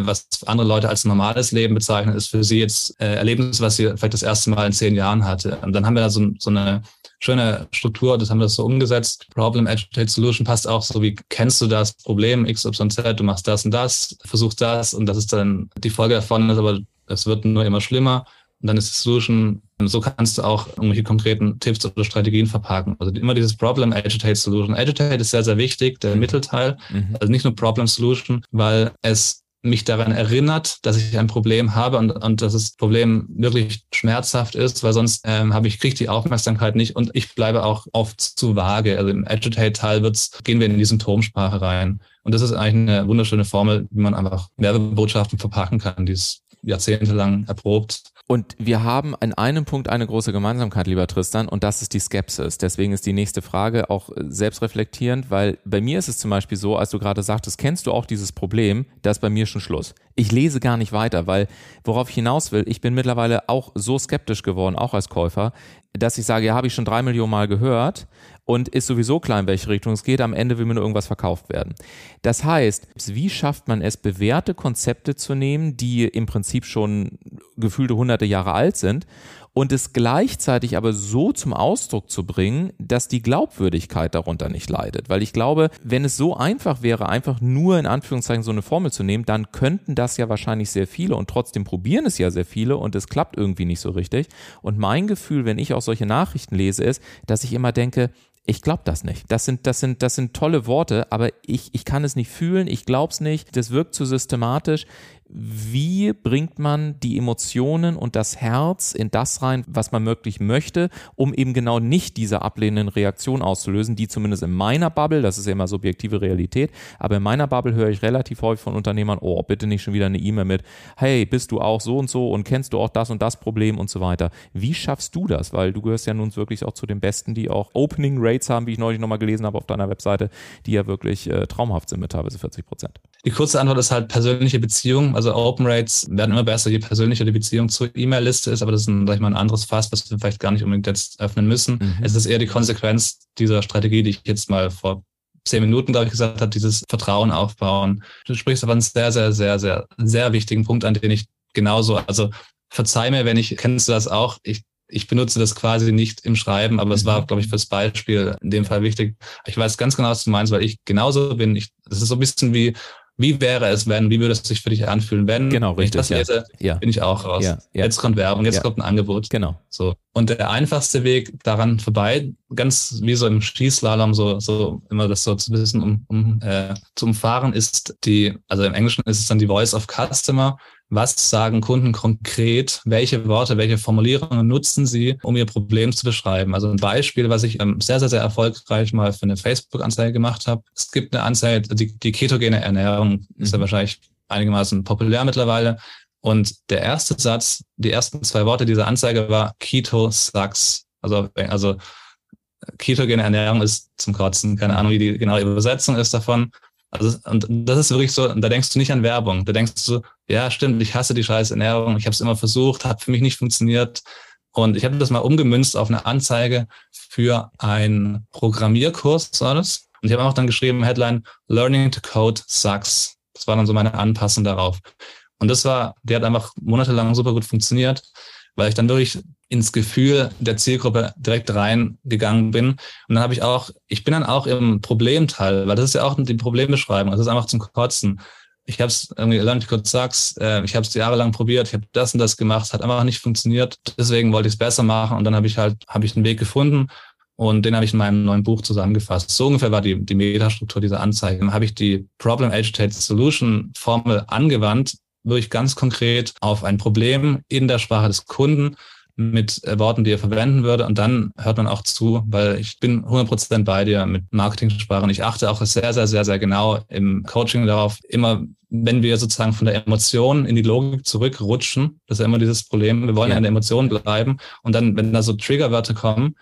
was andere Leute als normales Leben bezeichnen, ist für sie jetzt äh, Erlebnis, was sie vielleicht das erste Mal in zehn Jahren hatte. Und dann haben wir da so, so eine schöne Struktur, das haben wir das so umgesetzt. Problem Agitate Solution passt auch so wie kennst du das Problem XYZ, du machst das und das, versuchst das und das ist dann die Folge davon ist, aber es wird nur immer schlimmer. Und dann ist die Solution, so kannst du auch irgendwelche konkreten Tipps oder Strategien verpacken. Also immer dieses Problem Agitate Solution. Agitate ist sehr, sehr wichtig, der Mittelteil. Mhm. Also nicht nur Problem Solution, weil es mich daran erinnert, dass ich ein Problem habe und, und dass das Problem wirklich schmerzhaft ist, weil sonst ähm, habe ich kriege die Aufmerksamkeit nicht und ich bleibe auch oft zu vage. Also im Agitate-Teil wird's, gehen wir in die Symptomsprache rein. Und das ist eigentlich eine wunderschöne Formel, wie man einfach Werbebotschaften verpacken kann, die ist jahrzehntelang erprobt. Und wir haben an einem Punkt eine große Gemeinsamkeit, lieber Tristan, und das ist die Skepsis. Deswegen ist die nächste Frage auch äh, selbstreflektierend, weil bei mir ist es zum Beispiel so, als du gerade sagtest, kennst du auch dieses Problem, da ist bei mir schon Schluss. Ich lese gar nicht weiter, weil worauf ich hinaus will, ich bin mittlerweile auch so skeptisch geworden, auch als Käufer, dass ich sage, ja, habe ich schon drei Millionen Mal gehört und ist sowieso klar, in welche Richtung es geht. Am Ende will mir nur irgendwas verkauft werden. Das heißt, wie schafft man es, bewährte Konzepte zu nehmen, die im Prinzip schon gefühlte hunderte Jahre alt sind und es gleichzeitig aber so zum Ausdruck zu bringen, dass die Glaubwürdigkeit darunter nicht leidet. Weil ich glaube, wenn es so einfach wäre, einfach nur in Anführungszeichen so eine Formel zu nehmen, dann könnten das ja wahrscheinlich sehr viele und trotzdem probieren es ja sehr viele und es klappt irgendwie nicht so richtig. Und mein Gefühl, wenn ich auch solche Nachrichten lese, ist, dass ich immer denke, ich glaube das nicht. Das sind, das sind, das sind tolle Worte, aber ich, ich kann es nicht fühlen, ich glaube es nicht, das wirkt zu systematisch wie bringt man die Emotionen und das Herz in das rein, was man wirklich möchte, um eben genau nicht diese ablehnenden Reaktionen auszulösen, die zumindest in meiner Bubble, das ist ja immer subjektive Realität, aber in meiner Bubble höre ich relativ häufig von Unternehmern, oh, bitte nicht schon wieder eine E-Mail mit, hey, bist du auch so und so und kennst du auch das und das Problem und so weiter. Wie schaffst du das? Weil du gehörst ja nun wirklich auch zu den Besten, die auch Opening Rates haben, wie ich neulich nochmal gelesen habe auf deiner Webseite, die ja wirklich äh, traumhaft sind mit teilweise 40 Prozent. Die kurze Antwort ist halt persönliche Beziehung. Also Open Rates werden immer besser, je persönlicher die Beziehung zur E-Mail-Liste ist, aber das ist ein, sag ich mal, ein anderes Fass, was wir vielleicht gar nicht unbedingt jetzt öffnen müssen. Mhm. Es ist eher die Konsequenz dieser Strategie, die ich jetzt mal vor zehn Minuten, glaube ich, gesagt habe, dieses Vertrauen aufbauen. Du sprichst aber einen sehr, sehr, sehr, sehr, sehr wichtigen Punkt, an den ich genauso, also verzeih mir, wenn ich, kennst du das auch, ich ich benutze das quasi nicht im Schreiben, aber es war, mhm. glaube ich, fürs Beispiel in dem Fall wichtig. Ich weiß ganz genau, was du meinst, weil ich genauso bin. Ich, das ist so ein bisschen wie, wie wäre es, wenn, wie würde es sich für dich anfühlen, wenn genau, richtig, ich das lese, ja. bin ich auch raus. Ja, ja. Jetzt kommt Werbung, jetzt kommt ein Angebot. Genau. So. Und der einfachste Weg daran vorbei, ganz wie so im Skislalom, so, so immer das so zu wissen, um, um äh, zu umfahren, ist die, also im Englischen ist es dann die Voice of Customer was sagen Kunden konkret? Welche Worte, welche Formulierungen nutzen sie, um ihr Problem zu beschreiben? Also ein Beispiel, was ich ähm, sehr, sehr, sehr erfolgreich mal für eine Facebook-Anzeige gemacht habe. Es gibt eine Anzeige, die, die ketogene Ernährung ist ja mhm. wahrscheinlich einigermaßen populär mittlerweile. Und der erste Satz, die ersten zwei Worte dieser Anzeige war Keto sucks. Also, also ketogene Ernährung ist zum Kotzen. Keine Ahnung, wie die genaue Übersetzung ist davon. Also, und das ist wirklich so, da denkst du nicht an Werbung. Da denkst du ja, stimmt, ich hasse die scheiß Ernährung, ich habe es immer versucht, hat für mich nicht funktioniert. Und ich habe das mal umgemünzt auf eine Anzeige für einen Programmierkurs, war das. Und ich habe auch dann geschrieben, Headline, Learning to Code sucks. Das war dann so meine Anpassung darauf. Und das war, der hat einfach monatelang super gut funktioniert, weil ich dann wirklich ins Gefühl der Zielgruppe direkt reingegangen bin. Und dann habe ich auch, ich bin dann auch im Problemteil, weil das ist ja auch die Problembeschreibung. Das ist einfach zum Kotzen. Ich habe es irgendwie, Learn Code Sucks, äh, ich habe es jahrelang probiert, ich habe das und das gemacht, hat einfach nicht funktioniert. Deswegen wollte ich es besser machen und dann habe ich halt, habe ich einen Weg gefunden und den habe ich in meinem neuen Buch zusammengefasst. So ungefähr war die, die Metastruktur dieser Anzeige. Dann habe ich die Problem Agitated Solution Formel angewandt, wirklich ganz konkret auf ein Problem in der Sprache des Kunden mit äh, Worten, die er verwenden würde. Und dann hört man auch zu, weil ich bin 100% bei dir mit Marketingsprachen. Ich achte auch sehr, sehr, sehr, sehr genau im Coaching darauf, immer wenn wir sozusagen von der Emotion in die Logik zurückrutschen, das ist ja immer dieses Problem, wir wollen ja in der Emotion bleiben. Und dann, wenn da so Triggerwörter kommen,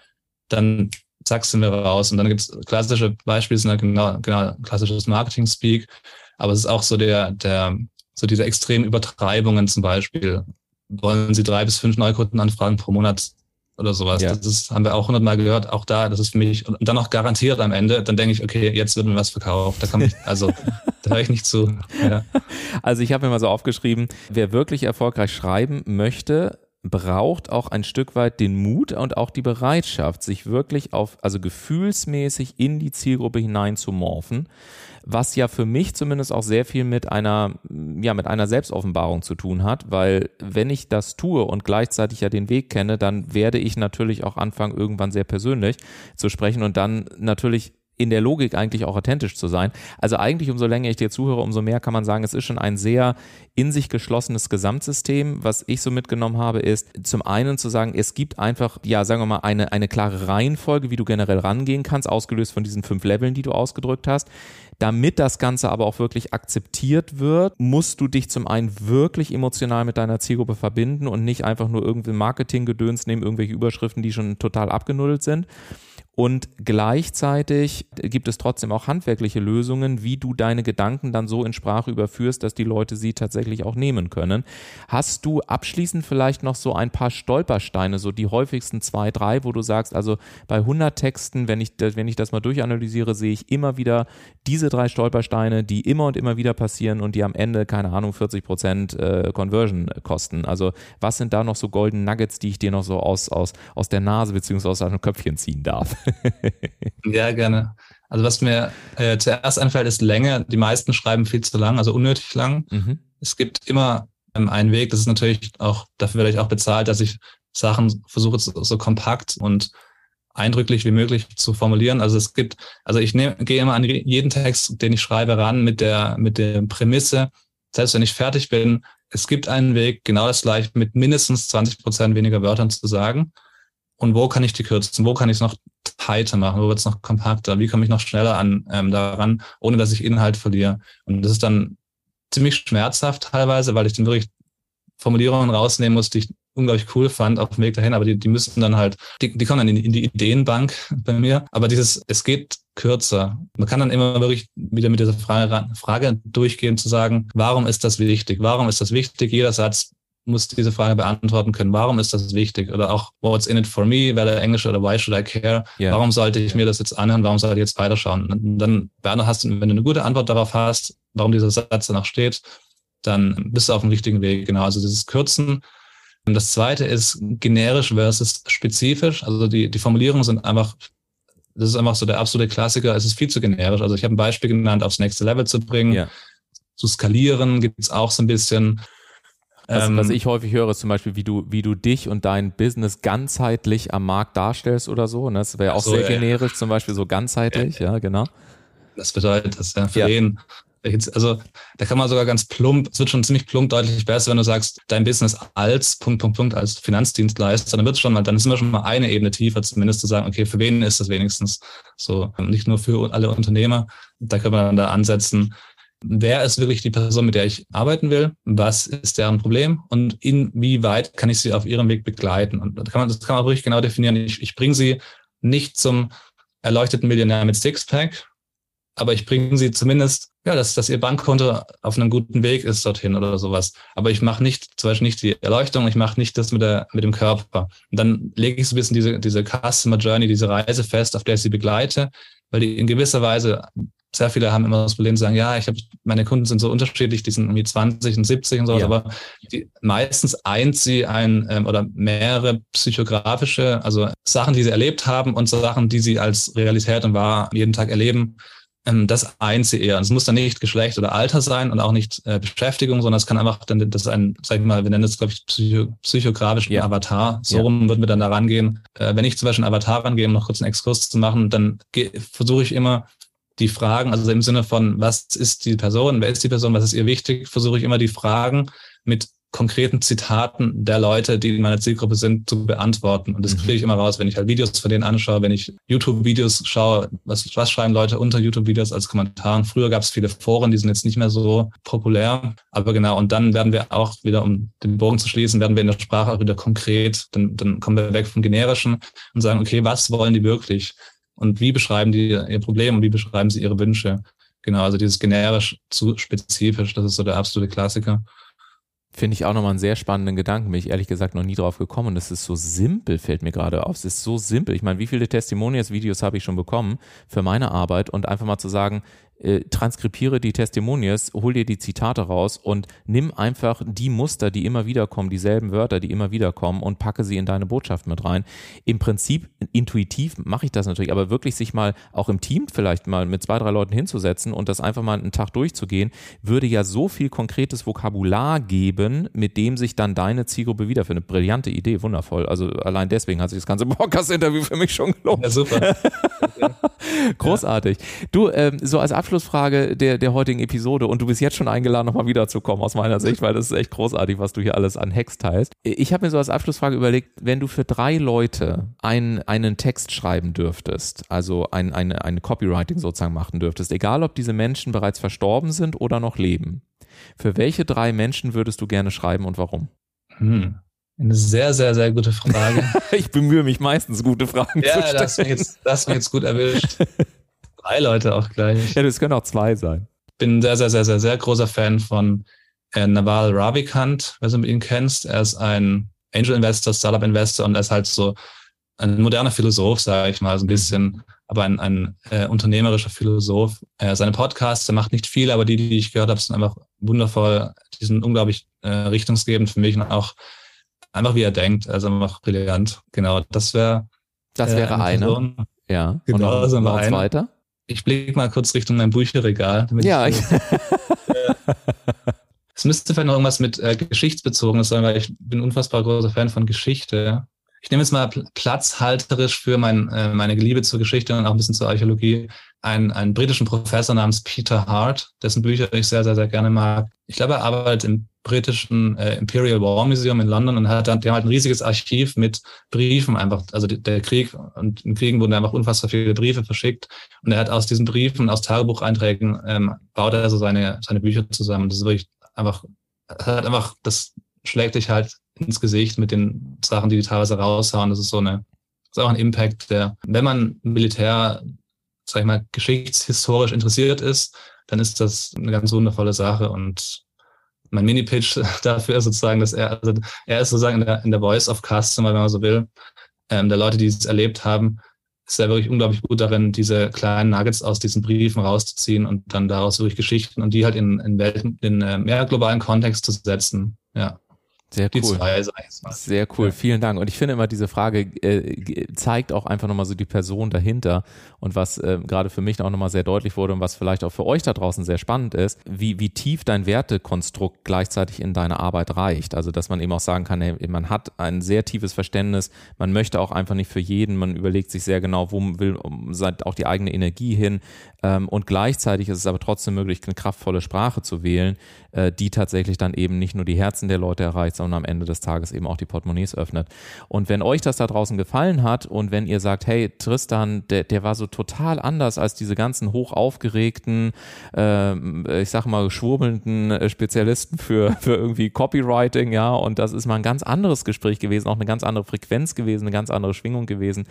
dann zack, sind wir raus. Und dann gibt's klassische Beispiele, sind ja genau, genau klassisches Marketing-Speak. Aber es ist auch so der, der, so diese extremen Übertreibungen zum Beispiel wollen Sie drei bis fünf Neukundenanfragen pro Monat oder sowas. Ja. Das ist, haben wir auch hundertmal gehört. Auch da, das ist für mich, und dann noch garantiert am Ende, dann denke ich, okay, jetzt wird mir was verkauft. Da komme ich, also, da höre ich nicht zu. Ja. Also ich habe mir mal so aufgeschrieben, wer wirklich erfolgreich schreiben möchte, braucht auch ein Stück weit den Mut und auch die Bereitschaft, sich wirklich auf, also gefühlsmäßig in die Zielgruppe hinein zu morphen was ja für mich zumindest auch sehr viel mit einer, ja, mit einer Selbstoffenbarung zu tun hat, weil wenn ich das tue und gleichzeitig ja den Weg kenne, dann werde ich natürlich auch anfangen, irgendwann sehr persönlich zu sprechen und dann natürlich in der Logik eigentlich auch authentisch zu sein. Also eigentlich umso länger ich dir zuhöre, umso mehr kann man sagen, es ist schon ein sehr in sich geschlossenes Gesamtsystem. Was ich so mitgenommen habe, ist zum einen zu sagen, es gibt einfach, ja, sagen wir mal, eine, eine klare Reihenfolge, wie du generell rangehen kannst, ausgelöst von diesen fünf Leveln, die du ausgedrückt hast. Damit das Ganze aber auch wirklich akzeptiert wird, musst du dich zum einen wirklich emotional mit deiner Zielgruppe verbinden und nicht einfach nur irgendwie Marketinggedöns nehmen, irgendwelche Überschriften, die schon total abgenuddelt sind. Und gleichzeitig gibt es trotzdem auch handwerkliche Lösungen, wie du deine Gedanken dann so in Sprache überführst, dass die Leute sie tatsächlich auch nehmen können. Hast du abschließend vielleicht noch so ein paar Stolpersteine, so die häufigsten zwei, drei, wo du sagst, also bei 100 Texten, wenn ich, wenn ich das mal durchanalysiere, sehe ich immer wieder diese drei Stolpersteine, die immer und immer wieder passieren und die am Ende, keine Ahnung, 40 Prozent äh, Conversion kosten. Also was sind da noch so Golden Nuggets, die ich dir noch so aus, aus, aus der Nase beziehungsweise aus deinem Köpfchen ziehen darf? ja, gerne. Also was mir äh, zuerst einfällt, ist Länge. Die meisten schreiben viel zu lang, also unnötig lang. Mhm. Es gibt immer ähm, einen Weg. Das ist natürlich auch, dafür werde ich auch bezahlt, dass ich Sachen versuche so, so kompakt und eindrücklich wie möglich zu formulieren. Also es gibt, also ich nehme, gehe immer an jeden Text, den ich schreibe, ran mit der, mit der Prämisse, selbst wenn ich fertig bin, es gibt einen Weg, genau das gleiche mit mindestens 20 Prozent weniger Wörtern zu sagen. Und wo kann ich die kürzen? Wo kann ich es noch tighter machen? Wo wird es noch kompakter? Wie komme ich noch schneller an ähm, daran, ohne dass ich Inhalt verliere? Und das ist dann ziemlich schmerzhaft teilweise, weil ich dann wirklich Formulierungen rausnehmen muss, die ich unglaublich cool fand auf dem Weg dahin, aber die, die müssten dann halt, die, die kommen dann in, in die Ideenbank bei mir. Aber dieses, es geht kürzer. Man kann dann immer wirklich wieder mit dieser Frage, Frage durchgehen, zu sagen, warum ist das wichtig? Warum ist das wichtig? Jeder Satz muss diese Frage beantworten können. Warum ist das wichtig? Oder auch, what's in it for me? Der Englisch oder why should I care? Yeah. Warum sollte ich mir das jetzt anhören? Warum sollte ich jetzt weiterschauen? Und dann, Werner, hast du, wenn du eine gute Antwort darauf hast, warum dieser Satz danach steht, dann bist du auf dem richtigen Weg. Genau. Also dieses Kürzen und das zweite ist generisch versus spezifisch. Also die, die Formulierungen sind einfach, das ist einfach so der absolute Klassiker. Es ist viel zu generisch. Also ich habe ein Beispiel genannt, aufs nächste Level zu bringen. Ja. Zu skalieren gibt es auch so ein bisschen. Was, ähm, was ich häufig höre, ist zum Beispiel, wie du, wie du dich und dein Business ganzheitlich am Markt darstellst oder so. Ne? Das wäre auch so, sehr ja, generisch, ja. zum Beispiel so ganzheitlich, ja, ja genau. Das bedeutet, dass ja für jeden also da kann man sogar ganz plump, es wird schon ziemlich plump deutlich besser, wenn du sagst, dein Business als Punkt, Punkt, Punkt, als Finanzdienstleister, dann wird es schon mal, dann sind wir schon mal eine Ebene tiefer, zumindest zu sagen, okay, für wen ist das wenigstens so, nicht nur für alle Unternehmer, da können wir dann da ansetzen, wer ist wirklich die Person, mit der ich arbeiten will, was ist deren Problem und inwieweit kann ich sie auf ihrem Weg begleiten. Und das kann man, das kann man wirklich genau definieren. Ich, ich bringe sie nicht zum erleuchteten Millionär mit Sixpack, aber ich bringe sie zumindest, ja, dass, dass ihr Bankkonto auf einem guten Weg ist dorthin oder sowas. Aber ich mache nicht, zum Beispiel nicht die Erleuchtung, ich mache nicht das mit, der, mit dem Körper. Und dann lege ich so ein bisschen diese, diese Customer Journey, diese Reise fest, auf der ich sie begleite, weil die in gewisser Weise, sehr viele haben immer das Problem, sagen, ja, ich habe, meine Kunden sind so unterschiedlich, die sind irgendwie 20 und 70 und sowas, ja. aber die, meistens eint sie ein ähm, oder mehrere psychografische, also Sachen, die sie erlebt haben und Sachen, die sie als Realität und wahr jeden Tag erleben ähm, das eint sie eher. Es muss dann nicht Geschlecht oder Alter sein und auch nicht äh, Beschäftigung, sondern es kann einfach dann, das ist ein, sag ich mal, wir nennen das, glaube ich, psycho, psychografischen ja. Avatar. So ja. rum würden wir dann da rangehen. Äh, wenn ich zum Beispiel einen Avatar rangehe, um noch kurz einen Exkurs zu machen, dann versuche ich immer, die Fragen, also im Sinne von, was ist die Person, wer ist die Person, was ist ihr wichtig, versuche ich immer die Fragen mit konkreten Zitaten der Leute, die in meiner Zielgruppe sind, zu beantworten. Und das mhm. kriege ich immer raus, wenn ich halt Videos von denen anschaue, wenn ich YouTube-Videos schaue, was, was schreiben Leute unter YouTube-Videos als Kommentaren. Früher gab es viele Foren, die sind jetzt nicht mehr so populär. Aber genau, und dann werden wir auch wieder, um den Bogen zu schließen, werden wir in der Sprache auch wieder konkret, dann, dann kommen wir weg vom Generischen und sagen, okay, was wollen die wirklich? Und wie beschreiben die ihr Problem und wie beschreiben sie ihre Wünsche? Genau, also dieses generisch zu spezifisch, das ist so der absolute Klassiker. Finde ich auch nochmal einen sehr spannenden Gedanken. Bin ich ehrlich gesagt noch nie drauf gekommen. Es ist so simpel, fällt mir gerade auf. Es ist so simpel. Ich meine, wie viele Testimonials-Videos habe ich schon bekommen für meine Arbeit und einfach mal zu sagen, äh, transkribiere die Testimonials, hol dir die Zitate raus und nimm einfach die Muster, die immer wieder kommen, dieselben Wörter, die immer wieder kommen und packe sie in deine Botschaft mit rein. Im Prinzip intuitiv mache ich das natürlich, aber wirklich sich mal auch im Team vielleicht mal mit zwei, drei Leuten hinzusetzen und das einfach mal einen Tag durchzugehen, würde ja so viel konkretes Vokabular geben, mit dem sich dann deine Zielgruppe wiederfindet. Brillante Idee, wundervoll. Also allein deswegen hat sich das ganze Podcast-Interview für mich schon gelohnt. Ja, super. Großartig. Du, ähm, so als Abschlussfrage der, der heutigen Episode und du bist jetzt schon eingeladen, nochmal wiederzukommen aus meiner Sicht, weil das ist echt großartig, was du hier alles an Hex teilst. Ich habe mir so als Abschlussfrage überlegt, wenn du für drei Leute einen, einen Text schreiben dürftest, also ein, eine, eine Copywriting sozusagen machen dürftest, egal ob diese Menschen bereits verstorben sind oder noch leben, für welche drei Menschen würdest du gerne schreiben und warum? Hm. Eine sehr, sehr, sehr gute Frage. ich bemühe mich meistens, gute Fragen ja, zu stellen. Ja, das das mich jetzt gut erwischt. Drei Leute auch gleich. Ja, das können auch zwei sein. Ich bin sehr, sehr, sehr, sehr, sehr großer Fan von äh, Naval Ravikant, wenn du ihn kennst. Er ist ein Angel Investor, Startup Investor und er ist halt so ein moderner Philosoph, sage ich mal, so ein bisschen, aber ein, ein äh, unternehmerischer Philosoph. Äh, seine Podcasts, er macht nicht viel, aber die, die ich gehört habe, sind einfach wundervoll. Die sind unglaublich äh, richtungsgebend für mich und auch einfach wie er denkt. Also einfach brillant. Genau, das wäre. Das äh, wäre eine. Person. Ja. Genau, und noch, noch weiter. Ich blicke mal kurz Richtung mein Bücherregal. ja. Ich, es müsste vielleicht noch irgendwas mit äh, Geschichtsbezogenes sein, weil ich bin unfassbar großer Fan von Geschichte ich nehme jetzt mal platzhalterisch für mein, äh, meine Liebe zur Geschichte und auch ein bisschen zur Archäologie einen, einen britischen Professor namens Peter Hart, dessen Bücher ich sehr, sehr, sehr gerne mag. Ich glaube, er arbeitet im britischen äh, Imperial War Museum in London und hat dann, die haben halt ein riesiges Archiv mit Briefen einfach, also der Krieg und in Kriegen wurden einfach unfassbar viele Briefe verschickt und er hat aus diesen Briefen, aus Tagebucheinträgen, ähm, baut er so seine, seine Bücher zusammen. Das ist wirklich einfach, hat einfach, das schlägt dich halt ins Gesicht mit den Sachen, die die teilweise raushauen. Das ist so eine, ist auch ein Impact, der, wenn man Militär, sag ich mal, geschichtshistorisch interessiert ist, dann ist das eine ganz wundervolle Sache und mein Mini-Pitch dafür ist sozusagen, dass er, also er ist sozusagen in der, in der Voice of Customer, wenn man so will, ähm, der Leute, die es erlebt haben, ist er wirklich unglaublich gut darin, diese kleinen Nuggets aus diesen Briefen rauszuziehen und dann daraus wirklich Geschichten und die halt in, in Welten, in äh, mehr globalen Kontext zu setzen. Ja. Sehr cool. Zwei, Sehr cool, ja. vielen Dank. Und ich finde immer, diese Frage äh, zeigt auch einfach nochmal so die Person dahinter und was äh, gerade für mich auch nochmal sehr deutlich wurde und was vielleicht auch für euch da draußen sehr spannend ist, wie, wie tief dein Wertekonstrukt gleichzeitig in deine Arbeit reicht. Also, dass man eben auch sagen kann, hey, man hat ein sehr tiefes Verständnis, man möchte auch einfach nicht für jeden, man überlegt sich sehr genau, wo will auch die eigene Energie hin und gleichzeitig ist es aber trotzdem möglich, eine kraftvolle Sprache zu wählen, äh, die tatsächlich dann eben nicht nur die Herzen der Leute erreicht, sondern am Ende des Tages eben auch die Portemonnaies öffnet. Und wenn euch das da draußen gefallen hat und wenn ihr sagt, hey, Tristan, der, der war so total anders als diese ganzen hoch aufgeregten, äh, ich sag mal, schwurbelnden äh, Spezialisten für, für irgendwie Copywriting, ja, und das ist mal ein ganz anderes Gespräch gewesen, auch eine ganz andere Frequenz gewesen, eine ganz andere Schwingung gewesen,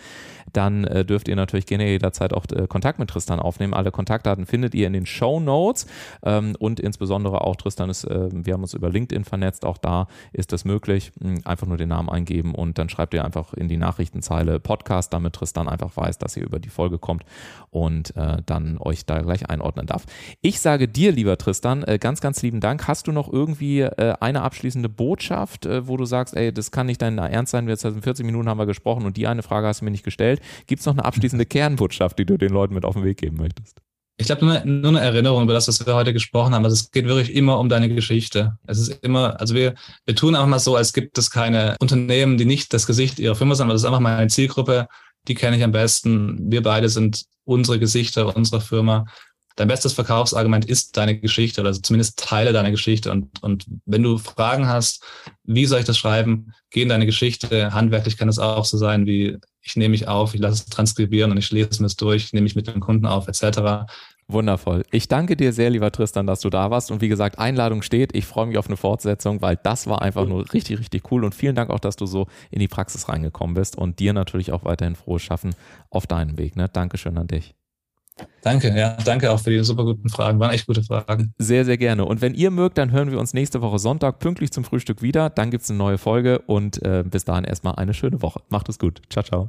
dann äh, dürft ihr natürlich gerne jederzeit auch äh, Kontakt mit Tristan aufnehmen. Alle Kontaktdaten findet ihr in den Show Notes ähm, und insbesondere auch Tristan ist, äh, wir haben uns über LinkedIn vernetzt, auch da ist das möglich. Hm, einfach nur den Namen eingeben und dann schreibt ihr einfach in die Nachrichtenzeile Podcast, damit Tristan einfach weiß, dass ihr über die Folge kommt und äh, dann euch da gleich einordnen darf. Ich sage dir, lieber Tristan, äh, ganz, ganz lieben Dank. Hast du noch irgendwie äh, eine abschließende Botschaft, äh, wo du sagst, ey, das kann nicht dein Ernst sein, wir jetzt 40 Minuten haben wir gesprochen und die eine Frage hast du mir nicht gestellt. Gibt es noch eine abschließende Kernbotschaft, die du den Leuten mit auf den Weg geben möchtest? Ich glaube, nur, nur eine Erinnerung über das, was wir heute gesprochen haben. Also es geht wirklich immer um deine Geschichte. Es ist immer, also wir, wir tun einfach mal so, als gibt es keine Unternehmen, die nicht das Gesicht ihrer Firma sind, aber das ist einfach meine Zielgruppe. Die kenne ich am besten. Wir beide sind unsere Gesichter unserer Firma. Dein bestes Verkaufsargument ist deine Geschichte oder zumindest Teile deiner Geschichte. Und, und wenn du Fragen hast, wie soll ich das schreiben, geh in deine Geschichte. Handwerklich kann es auch so sein wie ich nehme mich auf, ich lasse es transkribieren und ich lese mir es durch, nehme mich mit dem Kunden auf, etc. Wundervoll. Ich danke dir sehr, lieber Tristan, dass du da warst. Und wie gesagt, Einladung steht. Ich freue mich auf eine Fortsetzung, weil das war einfach nur richtig, richtig cool. Und vielen Dank auch, dass du so in die Praxis reingekommen bist und dir natürlich auch weiterhin frohes Schaffen auf deinem Weg. Ne? Dankeschön an dich. Danke, ja, danke auch für die super guten Fragen. Waren echt gute Fragen. Sehr, sehr gerne. Und wenn ihr mögt, dann hören wir uns nächste Woche Sonntag pünktlich zum Frühstück wieder. Dann gibt es eine neue Folge und äh, bis dahin erstmal eine schöne Woche. Macht es gut. Ciao, ciao.